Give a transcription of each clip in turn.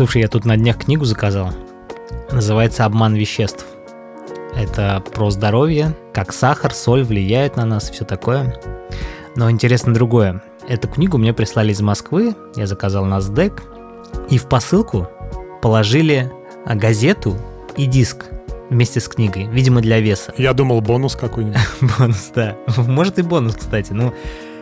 Слушай, я тут на днях книгу заказал. Называется «Обман веществ». Это про здоровье, как сахар, соль влияют на нас и все такое. Но интересно другое. Эту книгу мне прислали из Москвы, я заказал на СДЭК, и в посылку положили а, газету и диск вместе с книгой, видимо, для веса. Я думал, бонус какой-нибудь. Бонус, да. Может и бонус, кстати. Ну,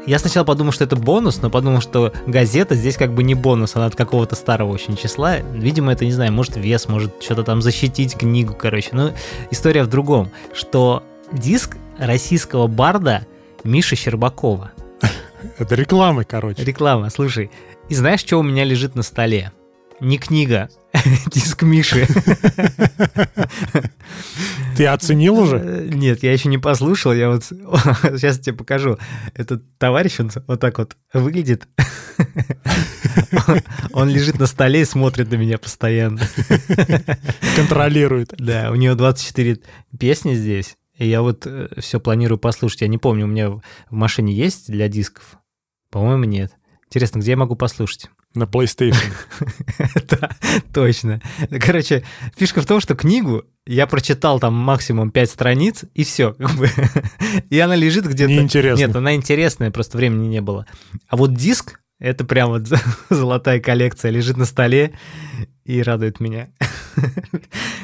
я сначала подумал, что это бонус, но подумал, что газета здесь как бы не бонус, она от какого-то старого очень числа. Видимо, это, не знаю, может вес, может что-то там защитить книгу, короче. Но история в другом, что диск российского барда Миши Щербакова. Это реклама, короче. Реклама, слушай. И знаешь, что у меня лежит на столе? Не книга, диск Миши. Ты оценил уже? Э, нет, я еще не послушал. Я вот сейчас тебе покажу. Этот товарищ, он вот так вот выглядит. Он лежит на столе и смотрит на меня постоянно. Контролирует. Да, у него 24 песни здесь. И я вот э, все планирую послушать. Я не помню, у меня в машине есть для дисков? По-моему, нет. Интересно, где я могу послушать? На PlayStation. Да, точно. Короче, фишка в том, что книгу я прочитал там максимум 5 страниц, и все. И она лежит где-то... Неинтересно. Нет, она интересная, просто времени не было. А вот диск, это прям вот золотая коллекция, лежит на столе и радует меня.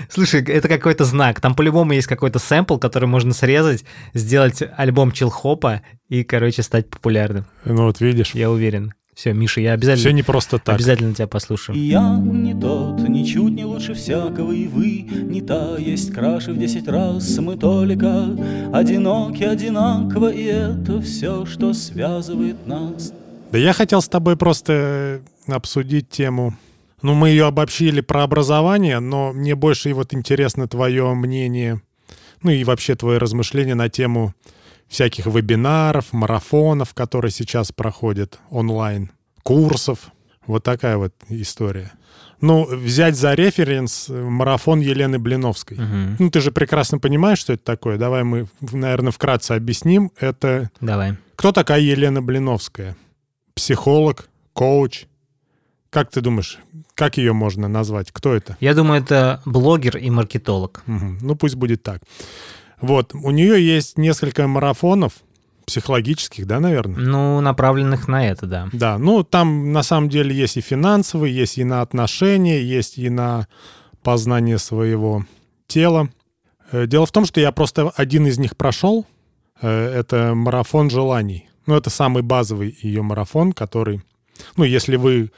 Слушай, это какой-то знак. Там по-любому есть какой-то сэмпл, который можно срезать, сделать альбом чилхопа и, короче, стать популярным. Ну вот видишь. Я уверен. Все, Миша, я обязательно... Все не просто так. Обязательно тебя послушаю. Я не тот, ничуть не лучше всякого, и вы не та, есть краше в десять раз. Мы только одиноки одинаково, и это все, что связывает нас. Да я хотел с тобой просто обсудить тему ну, мы ее обобщили про образование, но мне больше и вот интересно твое мнение, ну и вообще твое размышление на тему всяких вебинаров, марафонов, которые сейчас проходят онлайн, курсов. Вот такая вот история. Ну, взять за референс марафон Елены Блиновской. Угу. Ну, ты же прекрасно понимаешь, что это такое. Давай мы, наверное, вкратце объясним. Это... Давай. Кто такая Елена Блиновская? Психолог, коуч, как ты думаешь, как ее можно назвать? Кто это? Я думаю, это блогер и маркетолог. Угу. Ну, пусть будет так. Вот, у нее есть несколько марафонов, психологических, да, наверное? Ну, направленных на это, да. Да, ну, там на самом деле есть и финансовые, есть и на отношения, есть и на познание своего тела. Э, дело в том, что я просто один из них прошел. Э, это марафон желаний. Ну, это самый базовый ее марафон, который... Ну, если вы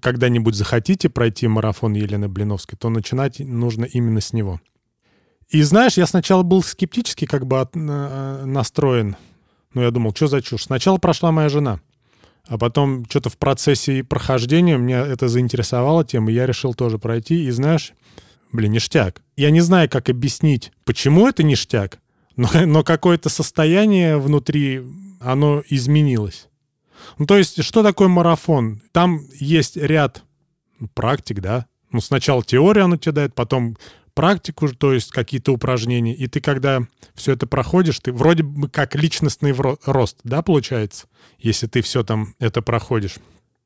когда-нибудь захотите пройти марафон Елены Блиновской, то начинать нужно именно с него. И знаешь, я сначала был скептически как бы от, э, настроен. Ну, я думал, что за чушь. Сначала прошла моя жена, а потом что-то в процессе прохождения меня это заинтересовало тем, и я решил тоже пройти. И знаешь, блин, ништяк. Я не знаю, как объяснить, почему это ништяк, но, но какое-то состояние внутри, оно изменилось. Ну, то есть, что такое марафон? Там есть ряд практик, да? Ну, сначала теория она тебе дает, потом практику, то есть какие-то упражнения. И ты, когда все это проходишь, ты вроде бы как личностный рост, да, получается, если ты все там это проходишь.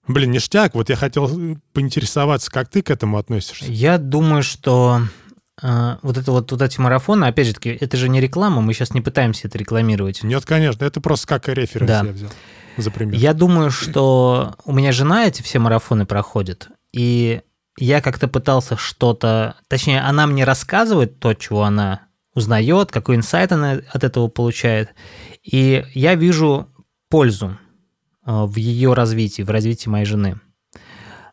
Блин, ништяк. Вот я хотел э, поинтересоваться, как ты к этому относишься. Я думаю, что э, вот это вот, вот эти марафоны, опять же таки, это же не реклама, мы сейчас не пытаемся это рекламировать. Нет, конечно, это просто как референс да. я взял за пример? Я думаю, что у меня жена эти все марафоны проходит, и я как-то пытался что-то... Точнее, она мне рассказывает то, чего она узнает, какой инсайт она от этого получает. И я вижу пользу э, в ее развитии, в развитии моей жены.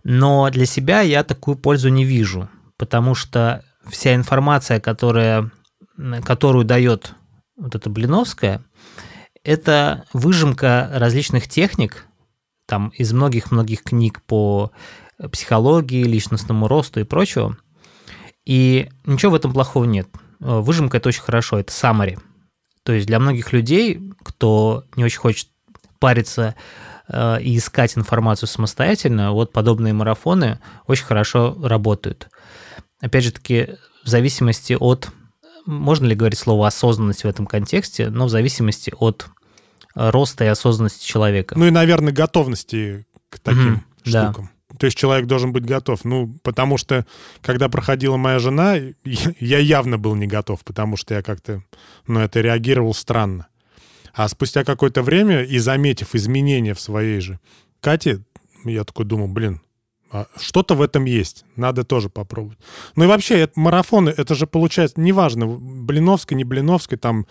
Но для себя я такую пользу не вижу, потому что вся информация, которая, которую дает вот эта Блиновская, это выжимка различных техник, там из многих-многих книг по психологии, личностному росту и прочего. И ничего в этом плохого нет. Выжимка – это очень хорошо, это summary. То есть для многих людей, кто не очень хочет париться э, и искать информацию самостоятельно, вот подобные марафоны очень хорошо работают. Опять же таки, в зависимости от, можно ли говорить слово осознанность в этом контексте, но в зависимости от роста и осознанности человека. Ну и, наверное, готовности к таким mm-hmm, штукам. То есть человек должен быть готов. Ну, потому что, когда проходила моя жена, я явно был не готов, потому что я как-то, ну, это реагировал странно. А спустя какое-то время, и заметив изменения в своей же Кате, я такой думал, блин, а что-то в этом есть, надо тоже попробовать. Ну и вообще, это, марафоны, это же получается, неважно, Блиновская, не Блиновская, там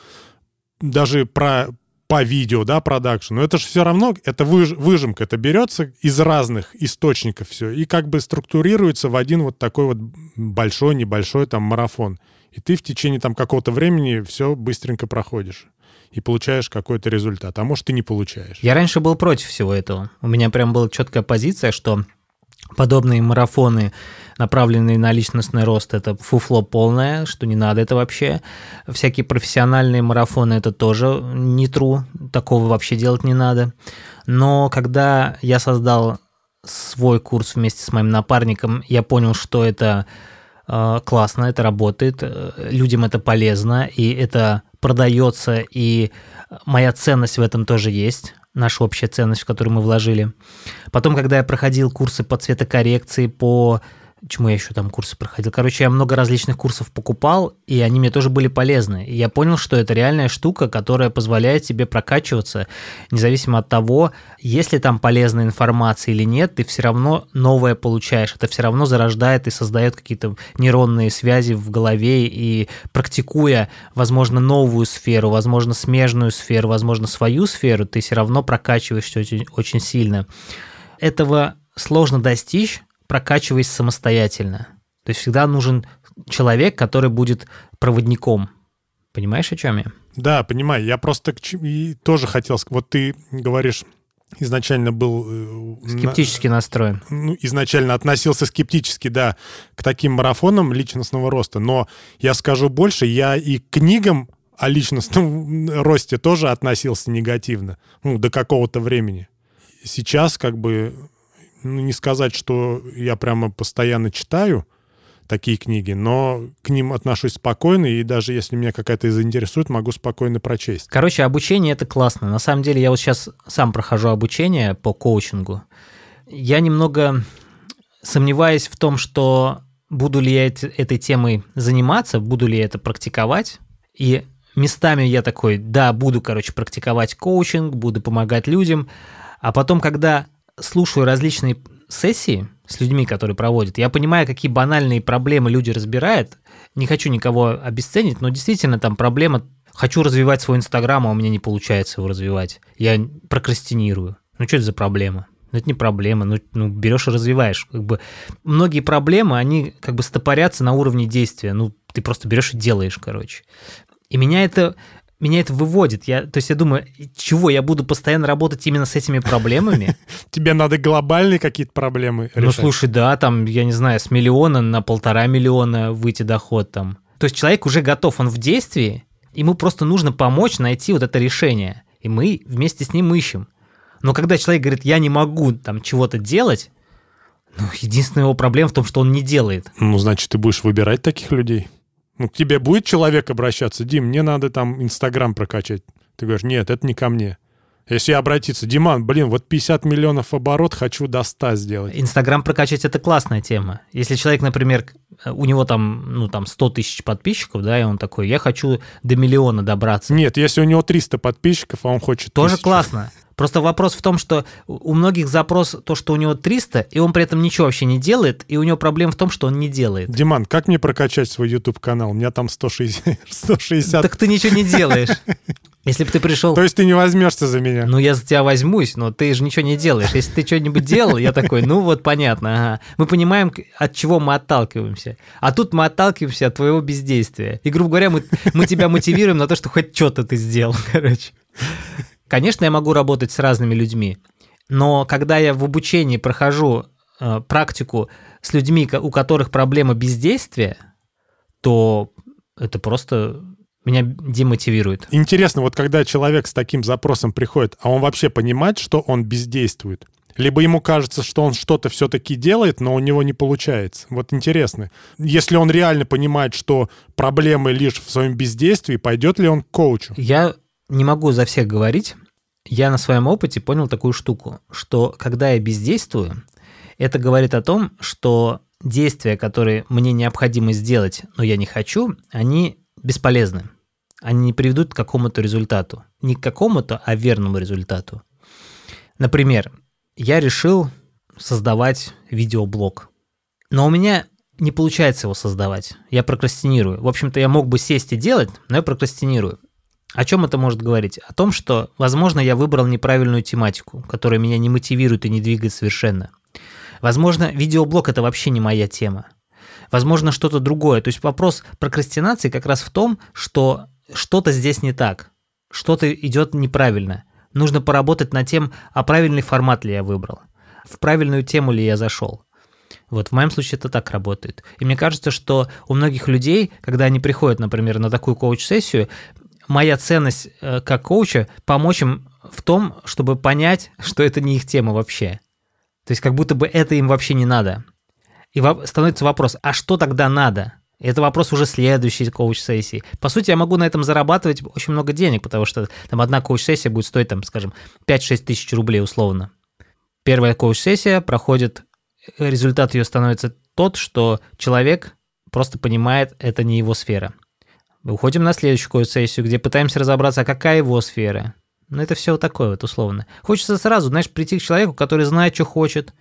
даже про по видео, да, продакшн, но это же все равно, это выж, выжимка, это берется из разных источников все, и как бы структурируется в один вот такой вот большой, небольшой там марафон. И ты в течение там какого-то времени все быстренько проходишь и получаешь какой-то результат, а может, и не получаешь. Я раньше был против всего этого. У меня прям была четкая позиция, что подобные марафоны, направленные на личностный рост, это фуфло полное, что не надо это вообще. Всякие профессиональные марафоны, это тоже не true, такого вообще делать не надо. Но когда я создал свой курс вместе с моим напарником, я понял, что это э, классно, это работает, э, людям это полезно, и это продается, и моя ценность в этом тоже есть наша общая ценность, в которую мы вложили. Потом, когда я проходил курсы по цветокоррекции, по Чему я еще там курсы проходил? Короче, я много различных курсов покупал, и они мне тоже были полезны. И я понял, что это реальная штука, которая позволяет тебе прокачиваться, независимо от того, есть ли там полезная информация или нет, ты все равно новое получаешь. Это все равно зарождает и создает какие-то нейронные связи в голове, и практикуя, возможно, новую сферу, возможно, смежную сферу, возможно, свою сферу, ты все равно прокачиваешься очень, очень сильно. Этого сложно достичь, прокачиваясь самостоятельно. То есть всегда нужен человек, который будет проводником. Понимаешь, о чем я? Да, понимаю. Я просто и тоже хотел... Вот ты говоришь, изначально был... Э, скептически настроен. Ну, изначально относился скептически, да, к таким марафонам личностного роста. Но я скажу больше, я и к книгам о личностном росте тоже относился негативно. Ну, до какого-то времени. Сейчас как бы ну, не сказать, что я прямо постоянно читаю такие книги, но к ним отношусь спокойно, и даже если меня какая-то заинтересует, могу спокойно прочесть. Короче, обучение — это классно. На самом деле, я вот сейчас сам прохожу обучение по коучингу. Я немного сомневаюсь в том, что буду ли я этой темой заниматься, буду ли я это практиковать. И местами я такой, да, буду, короче, практиковать коучинг, буду помогать людям. А потом, когда слушаю различные сессии с людьми, которые проводят, я понимаю, какие банальные проблемы люди разбирают. Не хочу никого обесценить, но действительно там проблема хочу развивать свой Инстаграм, а у меня не получается его развивать. Я прокрастинирую. Ну что это за проблема? Ну, это не проблема, ну, ну берешь и развиваешь. Как бы многие проблемы, они как бы стопорятся на уровне действия. Ну, ты просто берешь и делаешь, короче. И меня это меня это выводит. Я, то есть я думаю, чего, я буду постоянно работать именно с этими проблемами? Тебе надо глобальные какие-то проблемы решать. Ну, слушай, да, там, я не знаю, с миллиона на полтора миллиона выйти доход там. То есть человек уже готов, он в действии, ему просто нужно помочь найти вот это решение. И мы вместе с ним ищем. Но когда человек говорит, я не могу там чего-то делать, ну, единственная его проблема в том, что он не делает. Ну, значит, ты будешь выбирать таких людей. Ну, к тебе будет человек обращаться, Дим, мне надо там Инстаграм прокачать. Ты говоришь, нет, это не ко мне. Если обратиться, Диман, блин, вот 50 миллионов оборот хочу до 100 сделать. Инстаграм прокачать – это классная тема. Если человек, например, у него там, ну, там 100 тысяч подписчиков, да, и он такой, я хочу до миллиона добраться. Нет, если у него 300 подписчиков, а он хочет Тоже тысячу. классно. Просто вопрос в том, что у многих запрос то, что у него 300, и он при этом ничего вообще не делает, и у него проблема в том, что он не делает. Диман, как мне прокачать свой YouTube-канал? У меня там 160... 160... Так ты ничего не делаешь. Если бы ты пришел... То есть ты не возьмешься за меня? Ну, я за тебя возьмусь, но ты же ничего не делаешь. Если ты что-нибудь делал, я такой, ну вот понятно, ага. Мы понимаем, от чего мы отталкиваемся. А тут мы отталкиваемся от твоего бездействия. И, грубо говоря, мы, мы тебя мотивируем на то, что хоть что-то ты сделал, короче. Конечно, я могу работать с разными людьми, но когда я в обучении прохожу э, практику с людьми, у которых проблема бездействия, то это просто меня демотивирует. Интересно, вот когда человек с таким запросом приходит, а он вообще понимает, что он бездействует? Либо ему кажется, что он что-то все-таки делает, но у него не получается. Вот интересно. Если он реально понимает, что проблемы лишь в своем бездействии, пойдет ли он к коучу? Я не могу за всех говорить. Я на своем опыте понял такую штуку, что когда я бездействую, это говорит о том, что действия, которые мне необходимо сделать, но я не хочу, они бесполезны. Они не приведут к какому-то результату. Не к какому-то, а верному результату. Например, я решил создавать видеоблог. Но у меня не получается его создавать. Я прокрастинирую. В общем-то, я мог бы сесть и делать, но я прокрастинирую. О чем это может говорить? О том, что, возможно, я выбрал неправильную тематику, которая меня не мотивирует и не двигает совершенно. Возможно, видеоблог – это вообще не моя тема. Возможно, что-то другое. То есть вопрос прокрастинации как раз в том, что что-то здесь не так, что-то идет неправильно. Нужно поработать над тем, а правильный формат ли я выбрал, в правильную тему ли я зашел. Вот в моем случае это так работает. И мне кажется, что у многих людей, когда они приходят, например, на такую коуч-сессию, моя ценность э, как коуча помочь им в том, чтобы понять, что это не их тема вообще. То есть как будто бы это им вообще не надо. И становится вопрос, а что тогда надо? это вопрос уже следующей коуч-сессии. По сути, я могу на этом зарабатывать очень много денег, потому что там одна коуч-сессия будет стоить, там, скажем, 5-6 тысяч рублей условно. Первая коуч-сессия проходит, результат ее становится тот, что человек просто понимает, это не его сфера. Уходим на следующую коуч-сессию, где пытаемся разобраться, а какая его сфера. Ну, это все вот такое вот условно. Хочется сразу, знаешь, прийти к человеку, который знает, что хочет,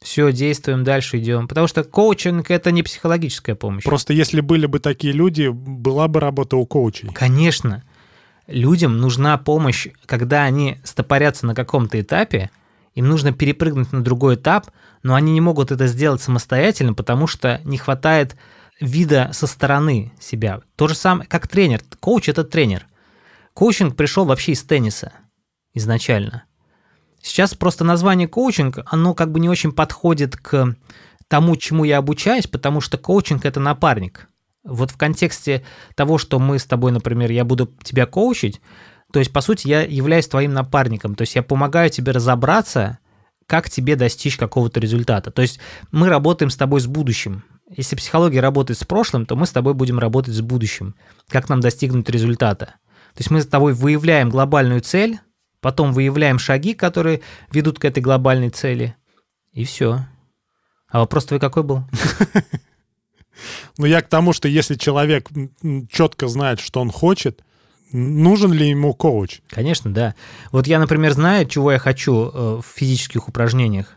все, действуем, дальше идем. Потому что коучинг – это не психологическая помощь. Просто если были бы такие люди, была бы работа у коучей. Конечно. Людям нужна помощь, когда они стопорятся на каком-то этапе, им нужно перепрыгнуть на другой этап, но они не могут это сделать самостоятельно, потому что не хватает вида со стороны себя. То же самое, как тренер. Коуч – это тренер. Коучинг пришел вообще из тенниса изначально – Сейчас просто название коучинг, оно как бы не очень подходит к тому, чему я обучаюсь, потому что коучинг – это напарник. Вот в контексте того, что мы с тобой, например, я буду тебя коучить, то есть, по сути, я являюсь твоим напарником, то есть я помогаю тебе разобраться, как тебе достичь какого-то результата. То есть мы работаем с тобой с будущим. Если психология работает с прошлым, то мы с тобой будем работать с будущим, как нам достигнуть результата. То есть мы с тобой выявляем глобальную цель, Потом выявляем шаги, которые ведут к этой глобальной цели. И все. А вопрос твой какой был? Ну, я к тому, что если человек четко знает, что он хочет, нужен ли ему коуч? Конечно, да. Вот я, например, знаю, чего я хочу э, в физических упражнениях,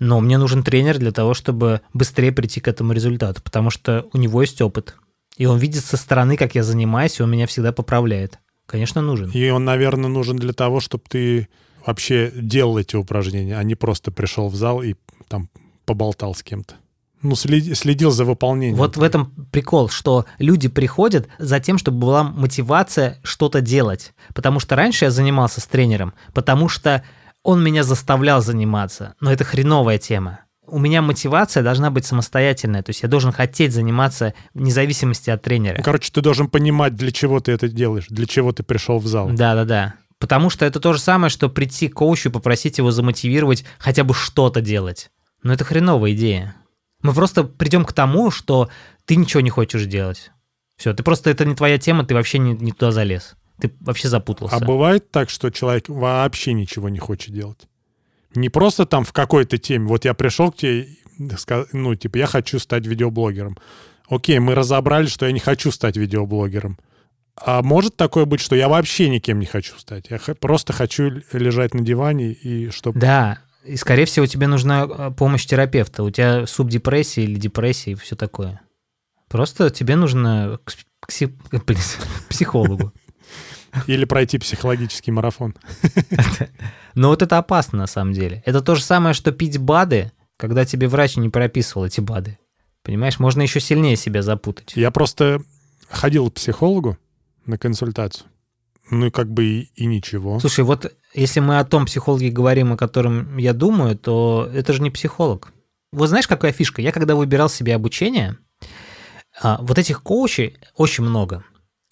но мне нужен тренер для того, чтобы быстрее прийти к этому результату, потому что у него есть опыт. И он видит со стороны, как я занимаюсь, и он меня всегда поправляет. Конечно, нужен. И он, наверное, нужен для того, чтобы ты вообще делал эти упражнения, а не просто пришел в зал и там поболтал с кем-то. Ну, следи, следил за выполнением. Вот в этом прикол, что люди приходят за тем, чтобы была мотивация что-то делать. Потому что раньше я занимался с тренером, потому что он меня заставлял заниматься. Но это хреновая тема у меня мотивация должна быть самостоятельная, то есть я должен хотеть заниматься вне зависимости от тренера. Ну, короче, ты должен понимать, для чего ты это делаешь, для чего ты пришел в зал. Да-да-да. Потому что это то же самое, что прийти к коучу и попросить его замотивировать хотя бы что-то делать. Но это хреновая идея. Мы просто придем к тому, что ты ничего не хочешь делать. Все, ты просто, это не твоя тема, ты вообще не, не туда залез. Ты вообще запутался. А бывает так, что человек вообще ничего не хочет делать? Не просто там в какой-то теме. Вот я пришел к тебе, ну, типа, я хочу стать видеоблогером. Окей, мы разобрали, что я не хочу стать видеоблогером. А может такое быть, что я вообще никем не хочу стать? Я просто хочу лежать на диване и чтобы... Да, и, скорее всего, тебе нужна а, помощь терапевта. У тебя субдепрессия или депрессия и все такое. Просто тебе нужно к, пси... к психологу. Или пройти психологический марафон. Но вот это опасно на самом деле. Это то же самое, что пить БАДы, когда тебе врач не прописывал эти БАДы. Понимаешь, можно еще сильнее себя запутать. Я просто ходил к психологу на консультацию. Ну и как бы и, и ничего. Слушай, вот если мы о том психологе говорим, о котором я думаю, то это же не психолог. Вот знаешь, какая фишка? Я когда выбирал себе обучение, а, вот этих коучей очень много.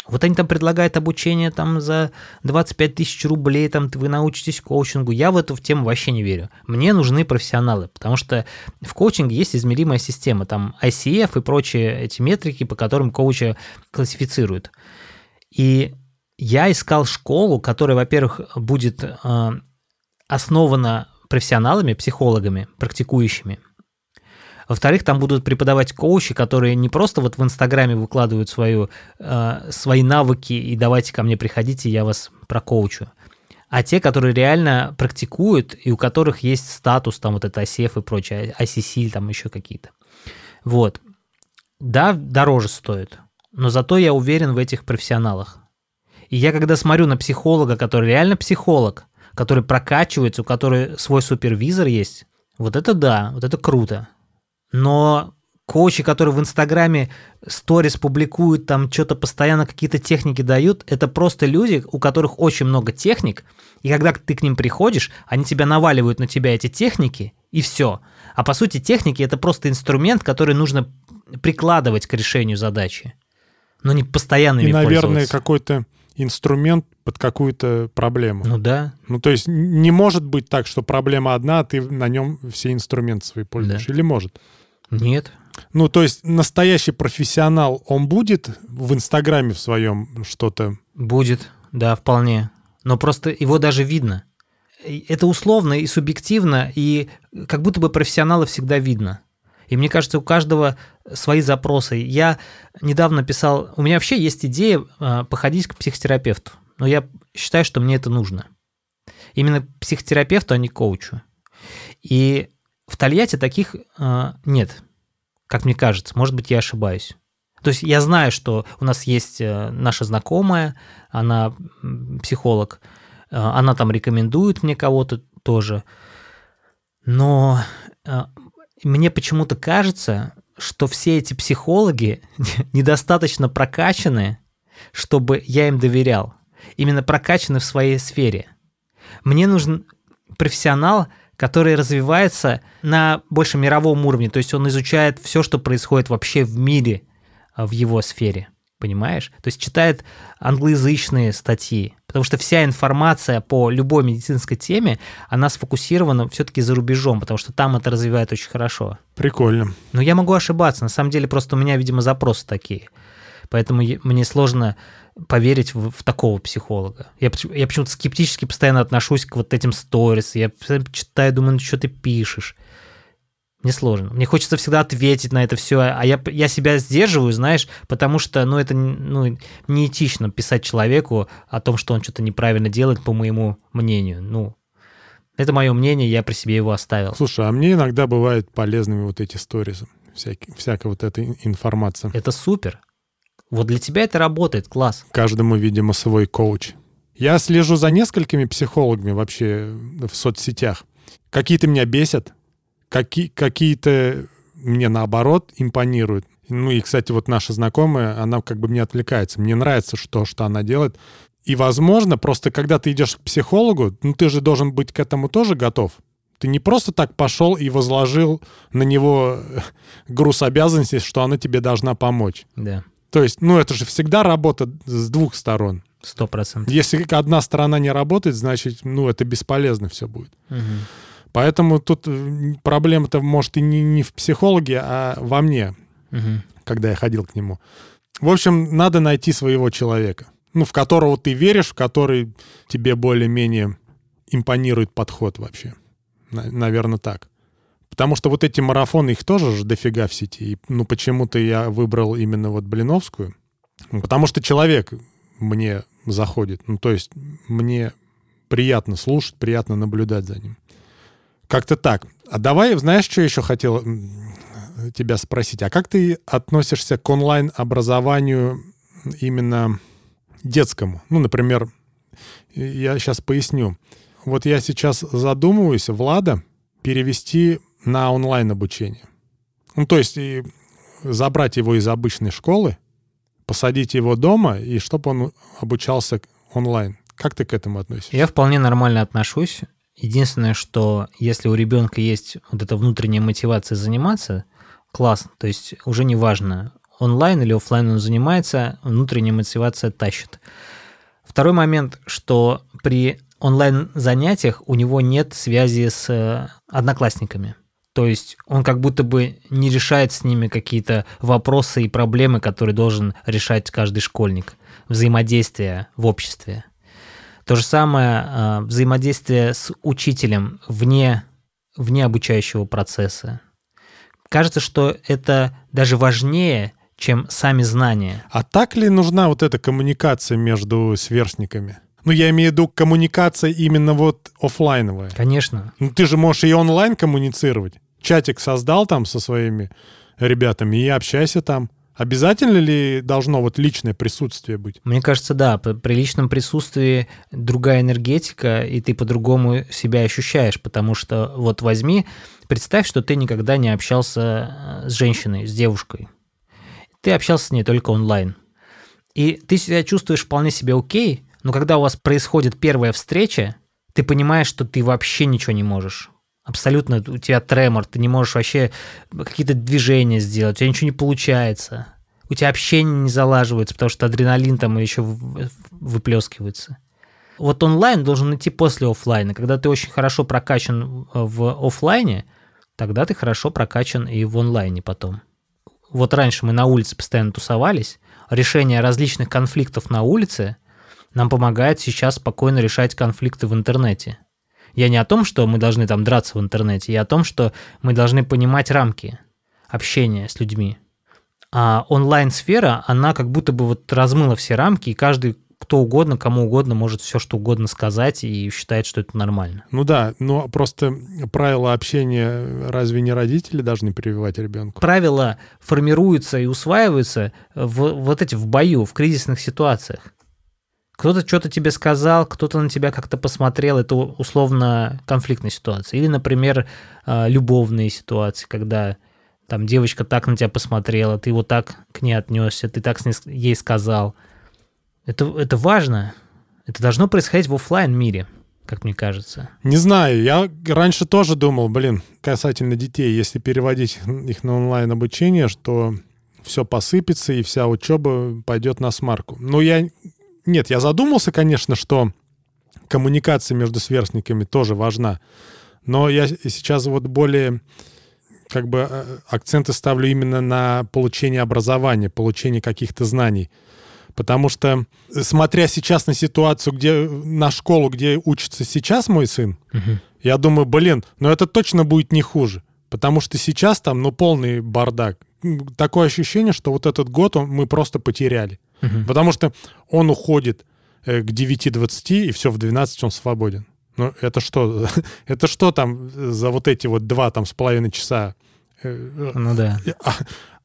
Вот они там предлагают обучение там за 25 тысяч рублей, там вы научитесь коучингу. Я в эту в тему вообще не верю. Мне нужны профессионалы, потому что в коучинге есть измеримая система, там ICF и прочие эти метрики, по которым коуча классифицируют. И я искал школу, которая, во-первых, будет э, основана профессионалами, психологами, практикующими. Во-вторых, там будут преподавать коучи, которые не просто вот в Инстаграме выкладывают свою, э, свои навыки и давайте ко мне приходите, я вас прокоучу. А те, которые реально практикуют и у которых есть статус, там вот это ICF и прочее, ICC, там еще какие-то. Вот. Да, дороже стоит, но зато я уверен в этих профессионалах. И я когда смотрю на психолога, который реально психолог, который прокачивается, у которого свой супервизор есть, вот это да, вот это круто. Но коучи, которые в Инстаграме сторис публикуют, там что-то постоянно какие-то техники дают, это просто люди, у которых очень много техник, и когда ты к ним приходишь, они тебя наваливают на тебя эти техники, и все. А по сути техники это просто инструмент, который нужно прикладывать к решению задачи, но не постоянно И, наверное, какой-то инструмент под какую-то проблему. Ну да. Ну то есть не может быть так, что проблема одна, а ты на нем все инструменты свои пользуешь. Да. Или может? Нет. Ну, то есть настоящий профессионал, он будет в Инстаграме в своем что-то? Будет, да, вполне. Но просто его даже видно. Это условно и субъективно, и как будто бы профессионала всегда видно. И мне кажется, у каждого свои запросы. Я недавно писал, у меня вообще есть идея а, походить к психотерапевту, но я считаю, что мне это нужно. Именно психотерапевту, а не коучу. И в Тольятти таких э, нет, как мне кажется. Может быть, я ошибаюсь. То есть я знаю, что у нас есть э, наша знакомая, она психолог, э, она там рекомендует мне кого-то тоже. Но мне почему-то кажется, что все эти психологи недостаточно прокачаны, чтобы я им доверял. Именно прокачаны в своей сфере. Мне нужен профессионал, который развивается на больше мировом уровне, то есть он изучает все, что происходит вообще в мире а, в его сфере, понимаешь? То есть читает англоязычные статьи, потому что вся информация по любой медицинской теме, она сфокусирована все-таки за рубежом, потому что там это развивает очень хорошо. Прикольно. Но я могу ошибаться, на самом деле просто у меня, видимо, запросы такие. Поэтому мне сложно поверить в, в такого психолога. Я, я почему-то скептически постоянно отношусь к вот этим сторис. Я читаю, думаю, ну что ты пишешь? Мне сложно. Мне хочется всегда ответить на это все, а я, я себя сдерживаю, знаешь, потому что, ну, это ну, неэтично писать человеку о том, что он что-то неправильно делает, по моему мнению. Ну, это мое мнение, я при себе его оставил. Слушай, а мне иногда бывают полезными вот эти сторизы, всякие, всякая вот эта информация. Это супер. Вот для тебя это работает, класс. Каждому, видимо, свой коуч. Я слежу за несколькими психологами вообще в соцсетях. Какие-то меня бесят, какие- какие-то мне наоборот импонируют. Ну и, кстати, вот наша знакомая, она как бы мне отвлекается. Мне нравится что, что она делает. И, возможно, просто когда ты идешь к психологу, ну ты же должен быть к этому тоже готов. Ты не просто так пошел и возложил на него груз обязанностей, что она тебе должна помочь. Да. То есть, ну, это же всегда работа с двух сторон. Сто процентов. Если одна сторона не работает, значит, ну, это бесполезно все будет. Угу. Поэтому тут проблема-то, может, и не, не в психологе, а во мне, угу. когда я ходил к нему. В общем, надо найти своего человека, ну, в которого ты веришь, в который тебе более-менее импонирует подход вообще. Наверное, так. Потому что вот эти марафоны, их тоже же дофига в сети. И, ну, почему-то я выбрал именно вот Блиновскую. Потому что человек мне заходит. Ну, то есть мне приятно слушать, приятно наблюдать за ним. Как-то так. А давай, знаешь, что еще хотел тебя спросить? А как ты относишься к онлайн-образованию именно детскому? Ну, например, я сейчас поясню. Вот я сейчас задумываюсь, Влада, перевести на онлайн-обучение. Ну, то есть и забрать его из обычной школы, посадить его дома, и чтобы он обучался онлайн. Как ты к этому относишься? Я вполне нормально отношусь. Единственное, что если у ребенка есть вот эта внутренняя мотивация заниматься, классно. То есть уже не важно, онлайн или офлайн он занимается, внутренняя мотивация тащит. Второй момент, что при онлайн-занятиях у него нет связи с э, одноклассниками. То есть он как будто бы не решает с ними какие-то вопросы и проблемы, которые должен решать каждый школьник. Взаимодействие в обществе. То же самое э, взаимодействие с учителем вне, вне обучающего процесса. Кажется, что это даже важнее, чем сами знания. А так ли нужна вот эта коммуникация между сверстниками? Ну, я имею в виду коммуникация именно вот офлайновая. Конечно. Ну, ты же можешь и онлайн коммуницировать. Чатик создал там со своими ребятами и общайся там. Обязательно ли должно вот личное присутствие быть? Мне кажется, да. При личном присутствии другая энергетика, и ты по-другому себя ощущаешь, потому что вот возьми, представь, что ты никогда не общался э, с женщиной, с девушкой. Ты общался с ней только онлайн. И ты себя чувствуешь вполне себе окей, но когда у вас происходит первая встреча, ты понимаешь, что ты вообще ничего не можешь абсолютно у тебя тремор, ты не можешь вообще какие-то движения сделать, у тебя ничего не получается. У тебя общение не залаживается, потому что адреналин там еще выплескивается. Вот онлайн должен идти после офлайна. Когда ты очень хорошо прокачан в офлайне, тогда ты хорошо прокачан и в онлайне потом. Вот раньше мы на улице постоянно тусовались, решение различных конфликтов на улице нам помогает сейчас спокойно решать конфликты в интернете. Я не о том, что мы должны там драться в интернете, я о том, что мы должны понимать рамки общения с людьми. А онлайн-сфера, она как будто бы вот размыла все рамки, и каждый кто угодно, кому угодно может все что угодно сказать и считает, что это нормально. Ну да, но просто правила общения разве не родители должны прививать ребенку? Правила формируются и усваиваются в, вот эти в бою, в кризисных ситуациях. Кто-то что-то тебе сказал, кто-то на тебя как-то посмотрел, это условно конфликтная ситуация. Или, например, а, любовные ситуации, когда там девочка так на тебя посмотрела, ты вот так к ней отнесся, ты так ей сказал. Это, это важно. Это должно происходить в офлайн мире как мне кажется. Не знаю, я раньше тоже думал, блин, касательно детей, если переводить их на онлайн обучение, что все посыпется и вся учеба пойдет на смарку. Но я нет, я задумался, конечно, что коммуникация между сверстниками тоже важна. Но я сейчас вот более как бы э, акценты ставлю именно на получение образования, получение каких-то знаний. Потому что, смотря сейчас на ситуацию, где на школу, где учится сейчас мой сын, угу. я думаю, блин, ну это точно будет не хуже. Потому что сейчас там, ну, полный бардак. Такое ощущение, что вот этот год он, мы просто потеряли. Угу. Потому что он уходит э, к 9.20, и все, в 12 он свободен. Ну, это что? это что там за вот эти вот два там с половиной часа? Э, ну да. А,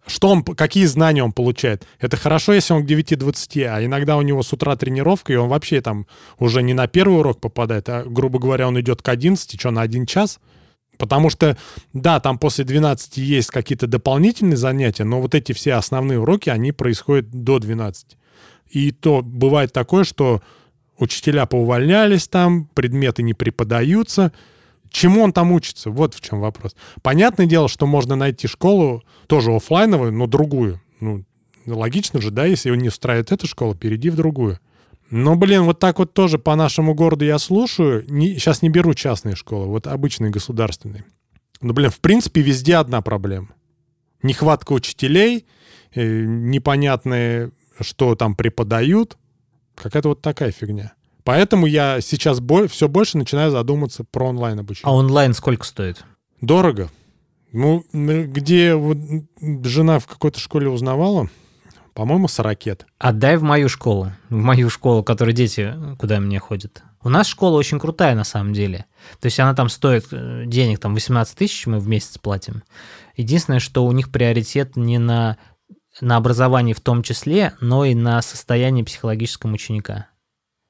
что он, какие знания он получает? Это хорошо, если он к 9.20, а иногда у него с утра тренировка, и он вообще там уже не на первый урок попадает, а, грубо говоря, он идет к 11, что, на один час? Потому что, да, там после 12 есть какие-то дополнительные занятия, но вот эти все основные уроки, они происходят до 12. И то бывает такое, что учителя поувольнялись там, предметы не преподаются. Чему он там учится? Вот в чем вопрос. Понятное дело, что можно найти школу тоже офлайновую, но другую. Ну, логично же, да, если его не устраивает эта школа, перейди в другую. Но, блин, вот так вот тоже по нашему городу я слушаю. Не, сейчас не беру частные школы, вот обычные государственные. Но, блин, в принципе, везде одна проблема. Нехватка учителей, э, непонятные, что там преподают. Какая-то вот такая фигня. Поэтому я сейчас бо- все больше начинаю задуматься про онлайн обучение. А онлайн сколько стоит? Дорого. Ну, где вот жена в какой-то школе узнавала, по-моему, с ракет. Отдай в мою школу, в мою школу, в которой дети куда мне ходят. У нас школа очень крутая на самом деле. То есть она там стоит э, денег, там 18 тысяч мы в месяц платим. Единственное, что у них приоритет не на, на образовании в том числе, но и на состоянии психологическом ученика.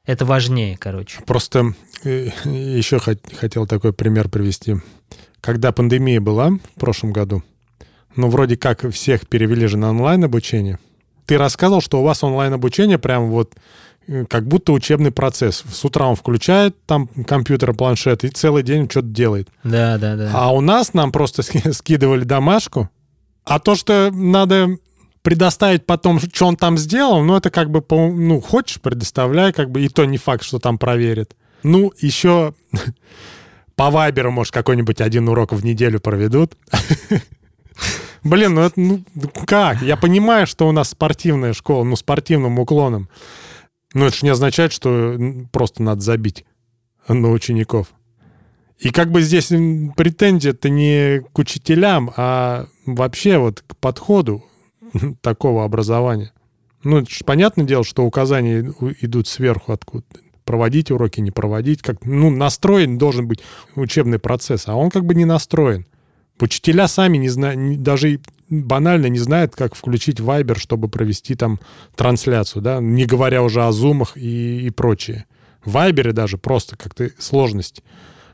Это важнее, короче. Просто э, еще хотел такой пример привести. Когда пандемия была в прошлом году, ну, вроде как всех перевели же на онлайн обучение – ты рассказывал, что у вас онлайн-обучение прям вот э, как будто учебный процесс. С утра он включает там компьютер, планшет и целый день что-то делает. Да, да, да. А у нас нам просто скидывали домашку, а то, что надо предоставить потом, что он там сделал, ну, это как бы, ну, хочешь, предоставляй, как бы, и то не факт, что там проверит. Ну, еще по Вайберу, может, какой-нибудь один урок в неделю проведут. Блин, ну это ну как? Я понимаю, что у нас спортивная школа, ну, спортивным уклоном. Но это же не означает, что просто надо забить на учеников. И как бы здесь претензия-то не к учителям, а вообще вот к подходу такого образования. Ну, это же понятное дело, что указания идут сверху откуда проводить уроки, не проводить. Как, ну, настроен должен быть учебный процесс, а он как бы не настроен. Учителя сами не знают, даже банально не знают, как включить Viber, чтобы провести там трансляцию, да, не говоря уже о зумах и, и прочее. В Viber даже просто как-то сложность.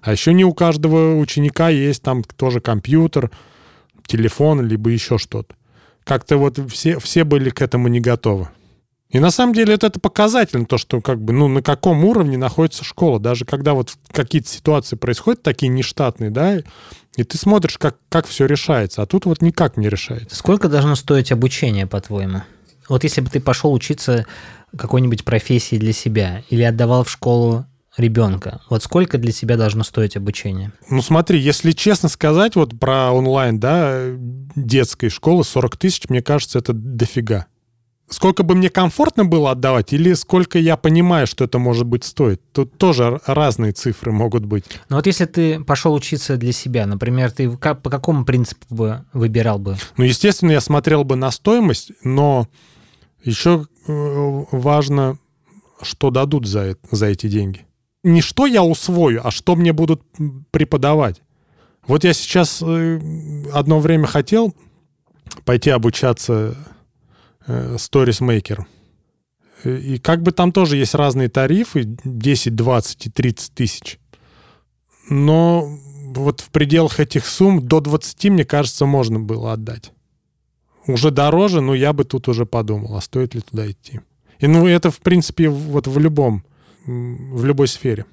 А еще не у каждого ученика есть там тоже компьютер, телефон, либо еще что-то как-то вот все, все были к этому не готовы. И на самом деле это, это показательно, то, что как бы, ну, на каком уровне находится школа. Даже когда вот какие-то ситуации происходят, такие нештатные, да, и ты смотришь, как, как все решается, а тут вот никак не решается. Сколько должно стоить обучение, по-твоему? Вот если бы ты пошел учиться какой-нибудь профессии для себя или отдавал в школу ребенка. Вот сколько для тебя должно стоить обучение? Ну смотри, если честно сказать, вот про онлайн, да, детской школы 40 тысяч, мне кажется, это дофига. Сколько бы мне комфортно было отдавать, или сколько я понимаю, что это может быть стоит? Тут тоже разные цифры могут быть. Ну вот если ты пошел учиться для себя, например, ты по какому принципу бы выбирал бы? Ну, естественно, я смотрел бы на стоимость, но еще э, важно, что дадут за, за эти деньги не что я усвою, а что мне будут преподавать. Вот я сейчас э, одно время хотел пойти обучаться э, Stories Maker. И как бы там тоже есть разные тарифы, 10, 20 и 30 тысяч. Но вот в пределах этих сумм до 20, мне кажется, можно было отдать. Уже дороже, но я бы тут уже подумал, а стоит ли туда идти. И ну это, в принципе, вот в любом в любой сфере.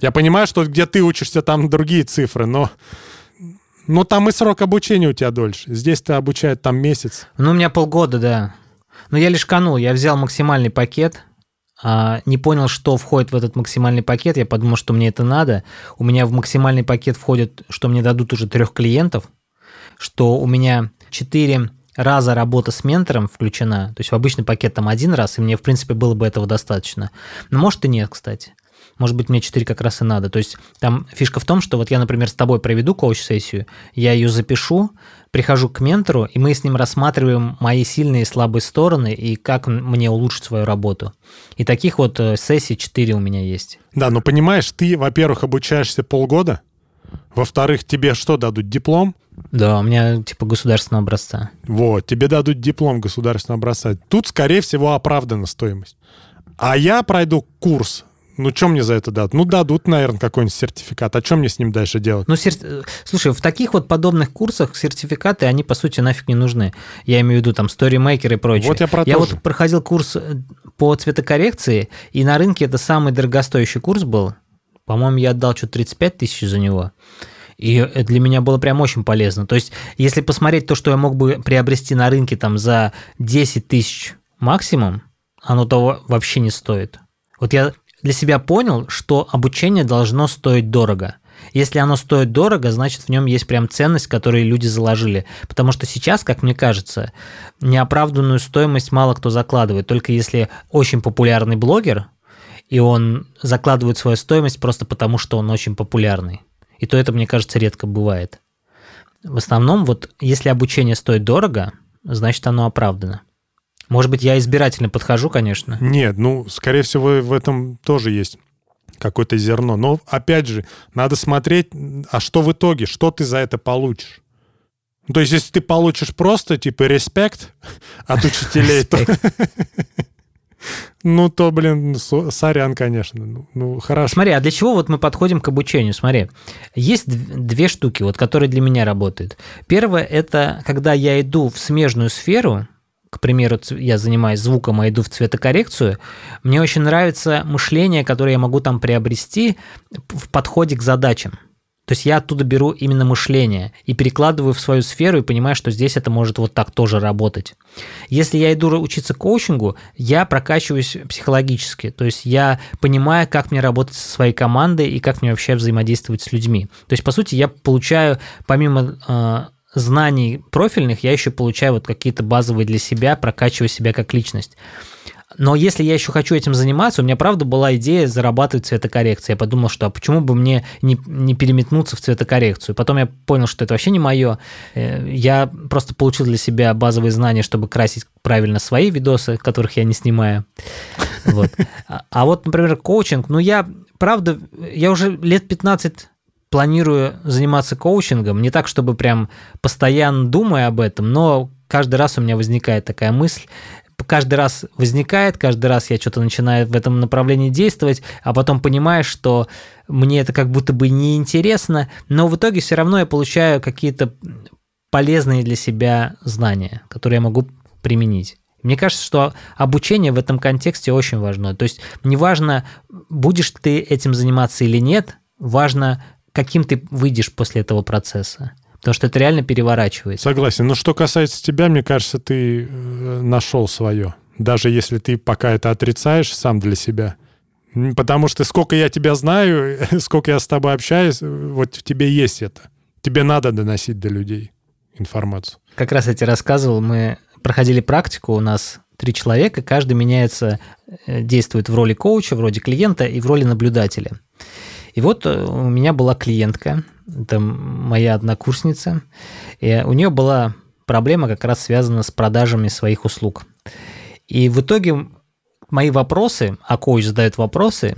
Я понимаю, что где ты учишься, там другие цифры, но, но там и срок обучения у тебя дольше. Здесь ты обучают там месяц. Ну, у меня полгода, да. Но я лишь канул. Я взял максимальный пакет, а, не понял, что входит в этот максимальный пакет. Я подумал, что мне это надо. У меня в максимальный пакет входит, что мне дадут уже трех клиентов, что у меня четыре раза работа с ментором включена, то есть в обычный пакет там один раз, и мне, в принципе, было бы этого достаточно. Но может и нет, кстати. Может быть, мне 4 как раз и надо. То есть там фишка в том, что вот я, например, с тобой проведу коуч-сессию, я ее запишу, прихожу к ментору, и мы с ним рассматриваем мои сильные и слабые стороны и как мне улучшить свою работу. И таких вот э, сессий 4 у меня есть. Да, но понимаешь, ты, во-первых, обучаешься полгода, во-вторых, тебе что дадут? Диплом? Да, у меня типа государственного образца. Вот, тебе дадут диплом государственного образца. Тут, скорее всего, оправдана стоимость. А я пройду курс ну, что мне за это дадут? Ну, дадут, наверное, какой-нибудь сертификат. А что мне с ним дальше делать? Ну, сер... слушай, в таких вот подобных курсах сертификаты, они, по сути, нафиг не нужны. Я имею в виду там StoryMaker и прочее. Вот я про Я вот проходил курс э, по цветокоррекции, и на рынке это самый дорогостоящий курс был. По-моему, я отдал что-то 35 тысяч за него. И это для меня было прям очень полезно. То есть, если посмотреть то, что я мог бы приобрести на рынке там за 10 тысяч максимум, оно того вообще не стоит. Вот я для себя понял, что обучение должно стоить дорого. Если оно стоит дорого, значит в нем есть прям ценность, которую люди заложили. Потому что сейчас, как мне кажется, неоправданную стоимость мало кто закладывает. Только если очень популярный блогер, и он закладывает свою стоимость просто потому, что он очень популярный. И то это, мне кажется, редко бывает. В основном, вот если обучение стоит дорого, значит оно оправдано. Может быть, я избирательно подхожу, конечно. Нет, ну, скорее всего, в этом тоже есть какое-то зерно. Но, опять же, надо смотреть, а что в итоге, что ты за это получишь. То есть, если ты получишь просто, типа, респект от учителей, то... Ну, то, блин, сорян, конечно. Ну, ну, хорошо. Смотри, а для чего вот мы подходим к обучению? Смотри, есть две штуки, вот, которые для меня работают. Первое – это когда я иду в смежную сферу, к примеру, я занимаюсь звуком, а иду в цветокоррекцию, мне очень нравится мышление, которое я могу там приобрести в подходе к задачам. То есть я оттуда беру именно мышление и перекладываю в свою сферу и понимаю, что здесь это может вот так тоже работать. Если я иду учиться коучингу, я прокачиваюсь психологически. То есть я понимаю, как мне работать со своей командой и как мне вообще взаимодействовать с людьми. То есть, по сути, я получаю, помимо э, знаний профильных, я еще получаю вот какие-то базовые для себя, прокачиваю себя как личность. Но если я еще хочу этим заниматься, у меня правда была идея зарабатывать цветокоррекцией. Я подумал, что а почему бы мне не, не переметнуться в цветокоррекцию? Потом я понял, что это вообще не мое. Э, я просто получил для себя базовые знания, чтобы красить правильно свои видосы, которых я не снимаю. Вот. А, а вот, например, коучинг, ну я, правда, я уже лет 15 планирую заниматься коучингом, не так, чтобы прям постоянно думая об этом, но каждый раз у меня возникает такая мысль, каждый раз возникает, каждый раз я что-то начинаю в этом направлении действовать, а потом понимаешь, что мне это как будто бы неинтересно, но в итоге все равно я получаю какие-то полезные для себя знания, которые я могу применить. Мне кажется, что обучение в этом контексте очень важно. То есть неважно, будешь ты этим заниматься или нет, важно, каким ты выйдешь после этого процесса. Потому что это реально переворачивает. Согласен. Но что касается тебя, мне кажется, ты э, нашел свое. Даже если ты пока это отрицаешь сам для себя. Потому что сколько я тебя знаю, сколько я с тобой общаюсь, вот в тебе есть это. Тебе надо доносить до людей информацию. Как раз я тебе рассказывал, мы проходили практику, у нас три человека, каждый меняется, э, действует в роли коуча, в роли клиента и в роли наблюдателя. И вот э, у меня была клиентка, это моя однокурсница, и у нее была проблема как раз связана с продажами своих услуг. И в итоге мои вопросы, а коуч задает вопросы,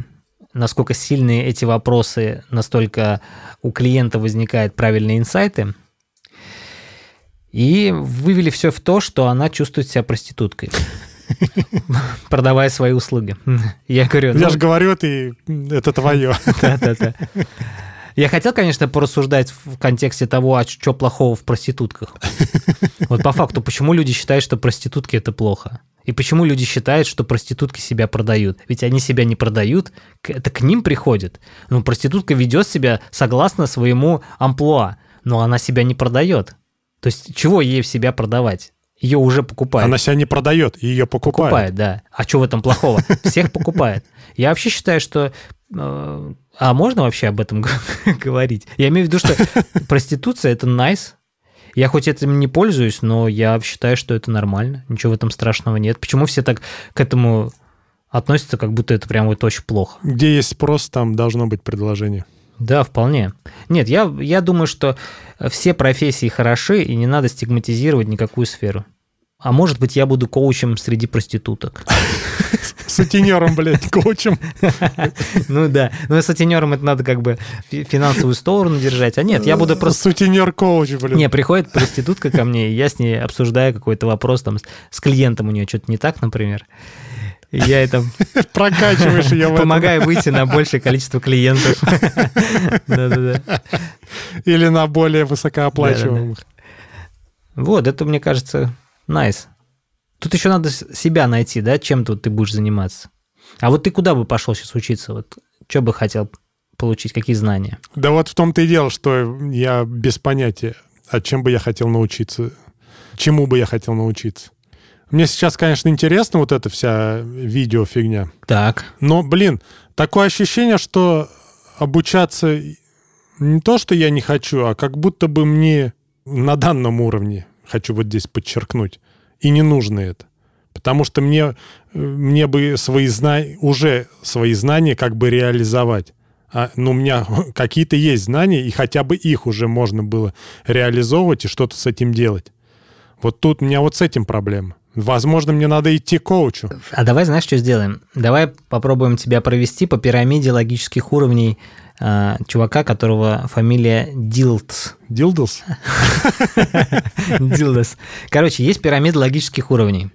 насколько сильные эти вопросы, настолько у клиента возникают правильные инсайты, и вывели все в то, что она чувствует себя проституткой продавая свои услуги. Я говорю... Я ну, же говорю, ты, это твое. Да-да-да. Я хотел, конечно, порассуждать в контексте того, а что плохого в проститутках. Вот по факту, почему люди считают, что проститутки это плохо? И почему люди считают, что проститутки себя продают? Ведь они себя не продают, это к ним приходит. Ну, проститутка ведет себя согласно своему амплуа, но она себя не продает. То есть чего ей в себя продавать? Ее уже покупают. Она себя не продает, ее покупают. Покупает, да. А что в этом плохого? Всех покупает. Я вообще считаю, что... Э, а можно вообще об этом говорить? Я имею в виду, что проституция – это nice. Я хоть этим не пользуюсь, но я считаю, что это нормально. Ничего в этом страшного нет. Почему все так к этому относятся, как будто это прям вот очень плохо? Где есть спрос, там должно быть предложение. Да, вполне. Нет, я, я думаю, что все профессии хороши, и не надо стигматизировать никакую сферу. А может быть, я буду коучем среди проституток. Сутенером, блядь, коучем. Ну да. Ну, сутенером это надо как бы финансовую сторону держать. А нет, я буду просто... Сутенер-коуч, блядь. Не, приходит проститутка ко мне, и я с ней обсуждаю какой-то вопрос там с клиентом у нее что-то не так, например. Я это... Прокачиваешь ее Помогаю выйти на большее количество клиентов. Да-да-да. Или на более высокооплачиваемых. Вот, это, мне кажется, nice. Тут еще надо себя найти, да, чем тут ты будешь заниматься. А вот ты куда бы пошел сейчас учиться? Вот что бы хотел получить, какие знания? Да вот в том-то и дело, что я без понятия, а чем бы я хотел научиться, чему бы я хотел научиться. Мне сейчас, конечно, интересна вот эта вся видеофигня. Так. Но, блин, такое ощущение, что обучаться не то, что я не хочу, а как будто бы мне на данном уровне, хочу вот здесь подчеркнуть, и не нужно это. Потому что мне, мне бы свои знания, уже свои знания как бы реализовать. А, ну, у меня какие-то есть знания, и хотя бы их уже можно было реализовывать и что-то с этим делать. Вот тут у меня вот с этим проблема. Возможно, мне надо идти к коучу. А давай, знаешь, что сделаем? Давай попробуем тебя провести по пирамиде логических уровней э, чувака, которого фамилия Дилтс. Дилдус? Дилдус. Короче, есть пирамида логических уровней.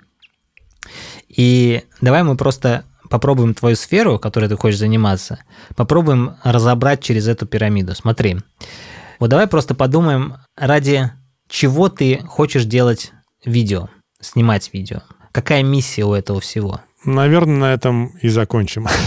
И давай мы просто попробуем твою сферу, которой ты хочешь заниматься, попробуем разобрать через эту пирамиду. Смотри. Вот давай просто подумаем, ради чего ты хочешь делать видео снимать видео? Какая миссия у этого всего? Наверное, на этом и закончим.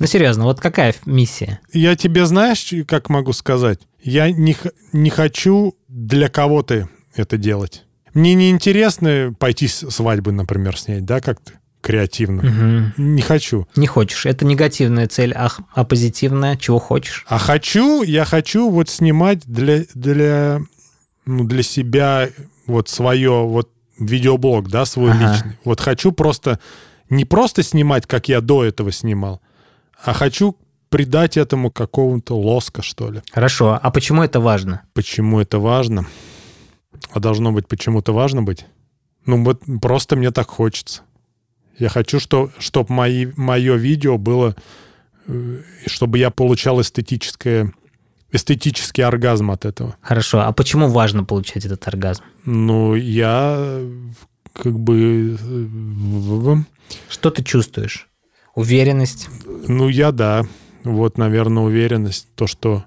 Ну, серьезно, вот какая миссия? Я тебе знаешь, как могу сказать? Я не, не хочу для кого-то это делать. Мне не интересно пойти свадьбы, например, снять, да, как-то креативно. Угу. Не хочу. Не хочешь. Это негативная цель, а, а позитивная, чего хочешь? А хочу, я хочу вот снимать для, для, ну, для себя вот свое вот видеоблог, да, свой Ага. личный. Вот хочу просто не просто снимать, как я до этого снимал, а хочу придать этому какого-то лоска, что ли. Хорошо, а почему это важно? Почему это важно? А должно быть почему-то важно быть? Ну вот просто мне так хочется. Я хочу, что, чтобы мои, мое видео было, э, чтобы я получал эстетическое, эстетический оргазм от этого. Хорошо, а почему важно получать этот оргазм? Ну, я как бы... Что ты чувствуешь? Уверенность? Ну, я да. Вот, наверное, уверенность. То, что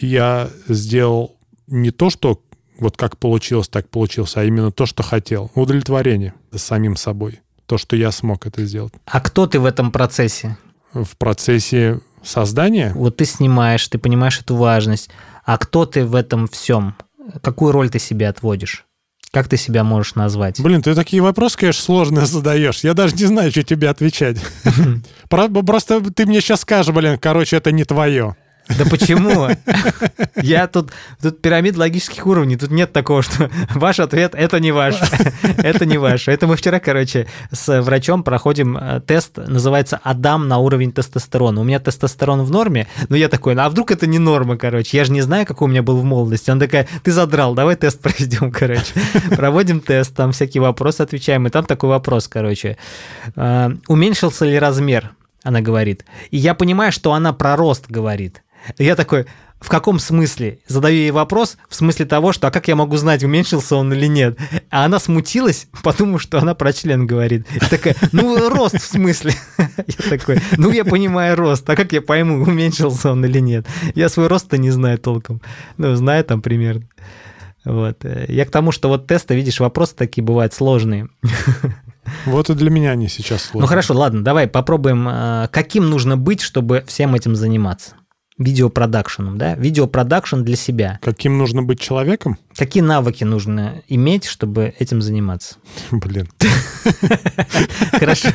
я сделал не то, что вот как получилось, так получилось, а именно то, что хотел. Удовлетворение самим собой. То, что я смог это сделать. А кто ты в этом процессе? В процессе создания Вот ты снимаешь, ты понимаешь эту важность. А кто ты в этом всем? Какую роль ты себе отводишь? Как ты себя можешь назвать? Блин, ты такие вопросы, конечно, сложные задаешь. Я даже не знаю, что тебе отвечать. Про- Просто ты мне сейчас скажешь, блин, короче, это не твое. Да почему? Я тут, тут пирамид логических уровней, тут нет такого, что ваш ответ — это не ваш, это не ваш. Это мы вчера, короче, с врачом проходим э, тест, называется «Адам на уровень тестостерона». У меня тестостерон в норме, но я такой, «Ну, а вдруг это не норма, короче? Я же не знаю, какой у меня был в молодости. Она такая, ты задрал, давай тест проведем, короче. Проводим тест, там всякие вопросы отвечаем, и там такой вопрос, короче. Э, Уменьшился ли размер? Она говорит. И я понимаю, что она про рост говорит. Я такой, в каком смысле? Задаю ей вопрос в смысле того, что а как я могу знать, уменьшился он или нет? А она смутилась, потому что она про член говорит. И такая, ну, рост в смысле? Я такой, ну, я понимаю рост, а как я пойму, уменьшился он или нет? Я свой рост-то не знаю толком. Ну, знаю там примерно. Вот. Я к тому, что вот тесты, видишь, вопросы такие бывают сложные. Вот и для меня они сейчас сложные. Ну хорошо, ладно, давай попробуем, э, каким нужно быть, чтобы всем этим заниматься. Видеопродакшеном, да? Видеопродакшн для себя. Каким нужно быть человеком? Какие навыки нужно иметь, чтобы этим заниматься? Блин. Хорошо.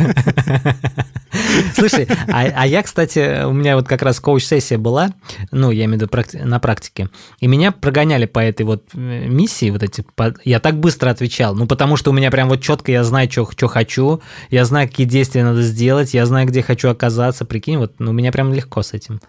Слушай, а, а я, кстати, у меня вот как раз коуч-сессия была, ну, я имею в виду практи- на практике, и меня прогоняли по этой вот э, миссии, вот эти, по- я так быстро отвечал, ну, потому что у меня прям вот четко я знаю, что хочу, я знаю, какие действия надо сделать, я знаю, где хочу оказаться, прикинь, вот, ну, у меня прям легко с этим.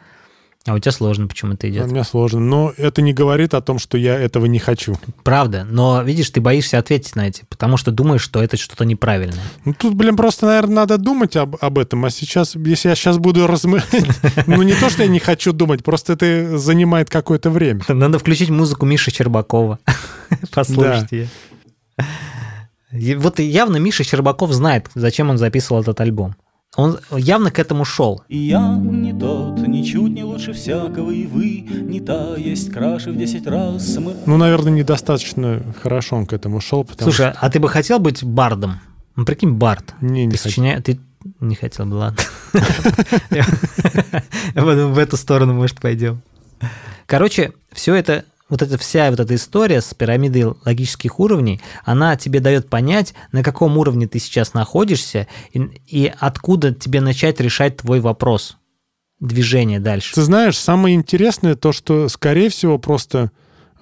А у тебя сложно почему-то У идет. меня сложно. Но это не говорит о том, что я этого не хочу. Правда, но видишь, ты боишься ответить на эти, потому что думаешь, что это что-то неправильное. Ну, тут, блин, просто, наверное, надо думать об, об этом. А сейчас, если я сейчас буду размывать... Ну, не то, что я не хочу думать, просто это занимает какое-то время. Надо включить музыку Миши Щербакова. Послушать ее. Вот явно Миша Щербаков знает, зачем он записывал этот альбом. Он явно к этому шел. И я не тот, ничуть не лучше всякого, и вы не та, есть краше в десять раз. Мы Ну, наверное, недостаточно хорошо он к этому шел, потому Слушай, а ты бы хотел быть бардом? Ну, прикинь, бард. что... Не, не Ты сочиня- Ты не хотел бы, ладно. В эту сторону, может, пойдем. Короче, все это, вот эта вся вот эта история с пирамидой логических уровней, она тебе дает понять, на каком уровне ты сейчас находишься и, и откуда тебе начать решать твой вопрос движение дальше. Ты знаешь, самое интересное то, что, скорее всего, просто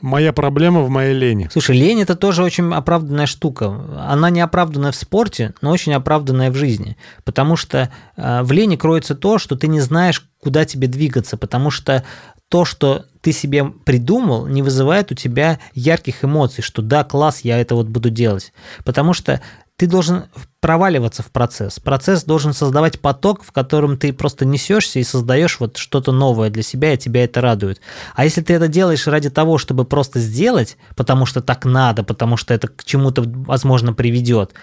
моя проблема в моей лени. Слушай, лень это тоже очень оправданная штука. Она не оправданная в спорте, но очень оправданная в жизни. Потому что э, в лени кроется то, что ты не знаешь, куда тебе двигаться. Потому что то, что ты себе придумал, не вызывает у тебя ярких эмоций, что да, класс, я это вот буду делать. Потому что ты должен проваливаться в процесс. Процесс должен создавать поток, в котором ты просто несешься и создаешь вот что-то новое для себя, и тебя это радует. А если ты это делаешь ради того, чтобы просто сделать, потому что так надо, потому что это к чему-то, возможно, приведет,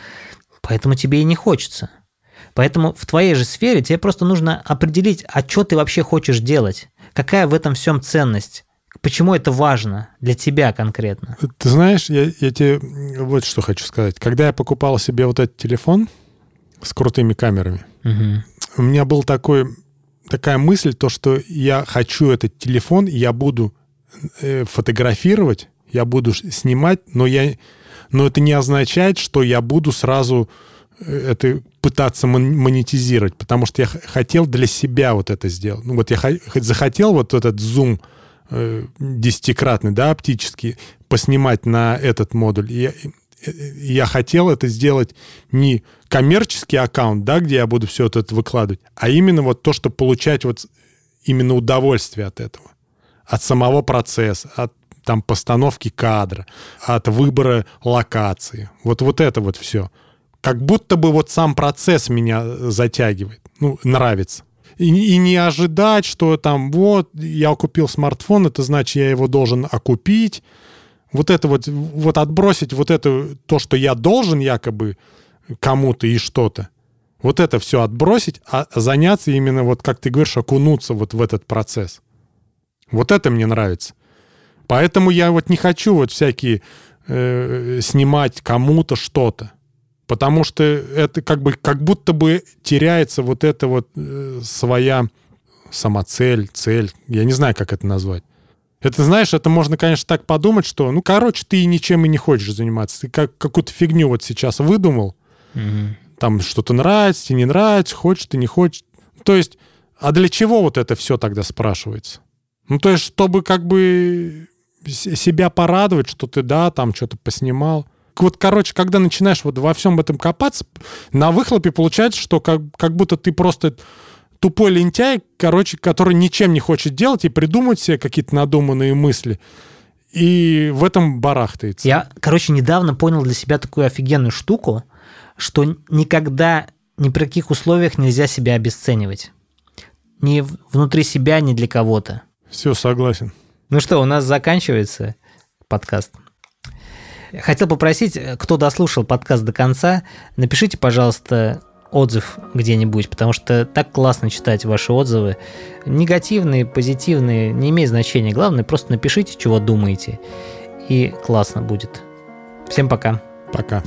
поэтому тебе и не хочется. Поэтому в твоей же сфере тебе просто нужно определить, а что ты вообще хочешь делать, какая в этом всем ценность, почему это важно для тебя конкретно. Ты знаешь, я, я тебе вот что хочу сказать. Когда я покупал себе вот этот телефон с крутыми камерами, Мгм. у меня был такой, такая мысль, то, что я хочу этот телефон, я буду э, фотографировать, я буду снимать, но, я, но это не означает, что я буду сразу это пытаться мон- монетизировать, потому что я хотел для себя вот это сделать. Ну вот я захотел вот этот зум э, десятикратный, да, оптический, поснимать на этот модуль. Я- я хотел это сделать не коммерческий аккаунт, да, где я буду все это выкладывать, а именно вот то, что получать вот именно удовольствие от этого, от самого процесса, от там постановки кадра, от выбора локации. Вот, вот это вот все. Как будто бы вот сам процесс меня затягивает, ну, нравится. И, и не ожидать, что там вот я купил смартфон, это значит, я его должен окупить. Вот это вот, вот отбросить вот это, то, что я должен якобы кому-то и что-то. Вот это все отбросить, а заняться именно, вот как ты говоришь, окунуться вот в этот процесс. Вот это мне нравится. Поэтому я вот не хочу вот всякие э, снимать кому-то что-то. Потому что это как бы как будто бы теряется вот эта вот э, своя самоцель, цель. Я не знаю, как это назвать. Это, знаешь, это можно, конечно, так подумать, что, ну, короче, ты ничем и не хочешь заниматься. Ты как, какую-то фигню вот сейчас выдумал. Угу. Там что-то нравится, тебе не нравится, хочешь ты, не хочешь. То есть, а для чего вот это все тогда спрашивается? Ну, то есть, чтобы как бы себя порадовать, что ты, да, там что-то поснимал. Вот, короче, когда начинаешь вот во всем этом копаться, на выхлопе получается, что как, как будто ты просто тупой лентяй, короче, который ничем не хочет делать и придумать себе какие-то надуманные мысли. И в этом барахтается. Я, короче, недавно понял для себя такую офигенную штуку, что никогда ни при каких условиях нельзя себя обесценивать. Ни внутри себя, ни для кого-то. Все, согласен. Ну что, у нас заканчивается подкаст. Хотел попросить, кто дослушал подкаст до конца, напишите, пожалуйста, отзыв где-нибудь, потому что так классно читать ваши отзывы. Негативные, позитивные, не имеет значения. Главное, просто напишите, чего думаете, и классно будет. Всем пока. Пока.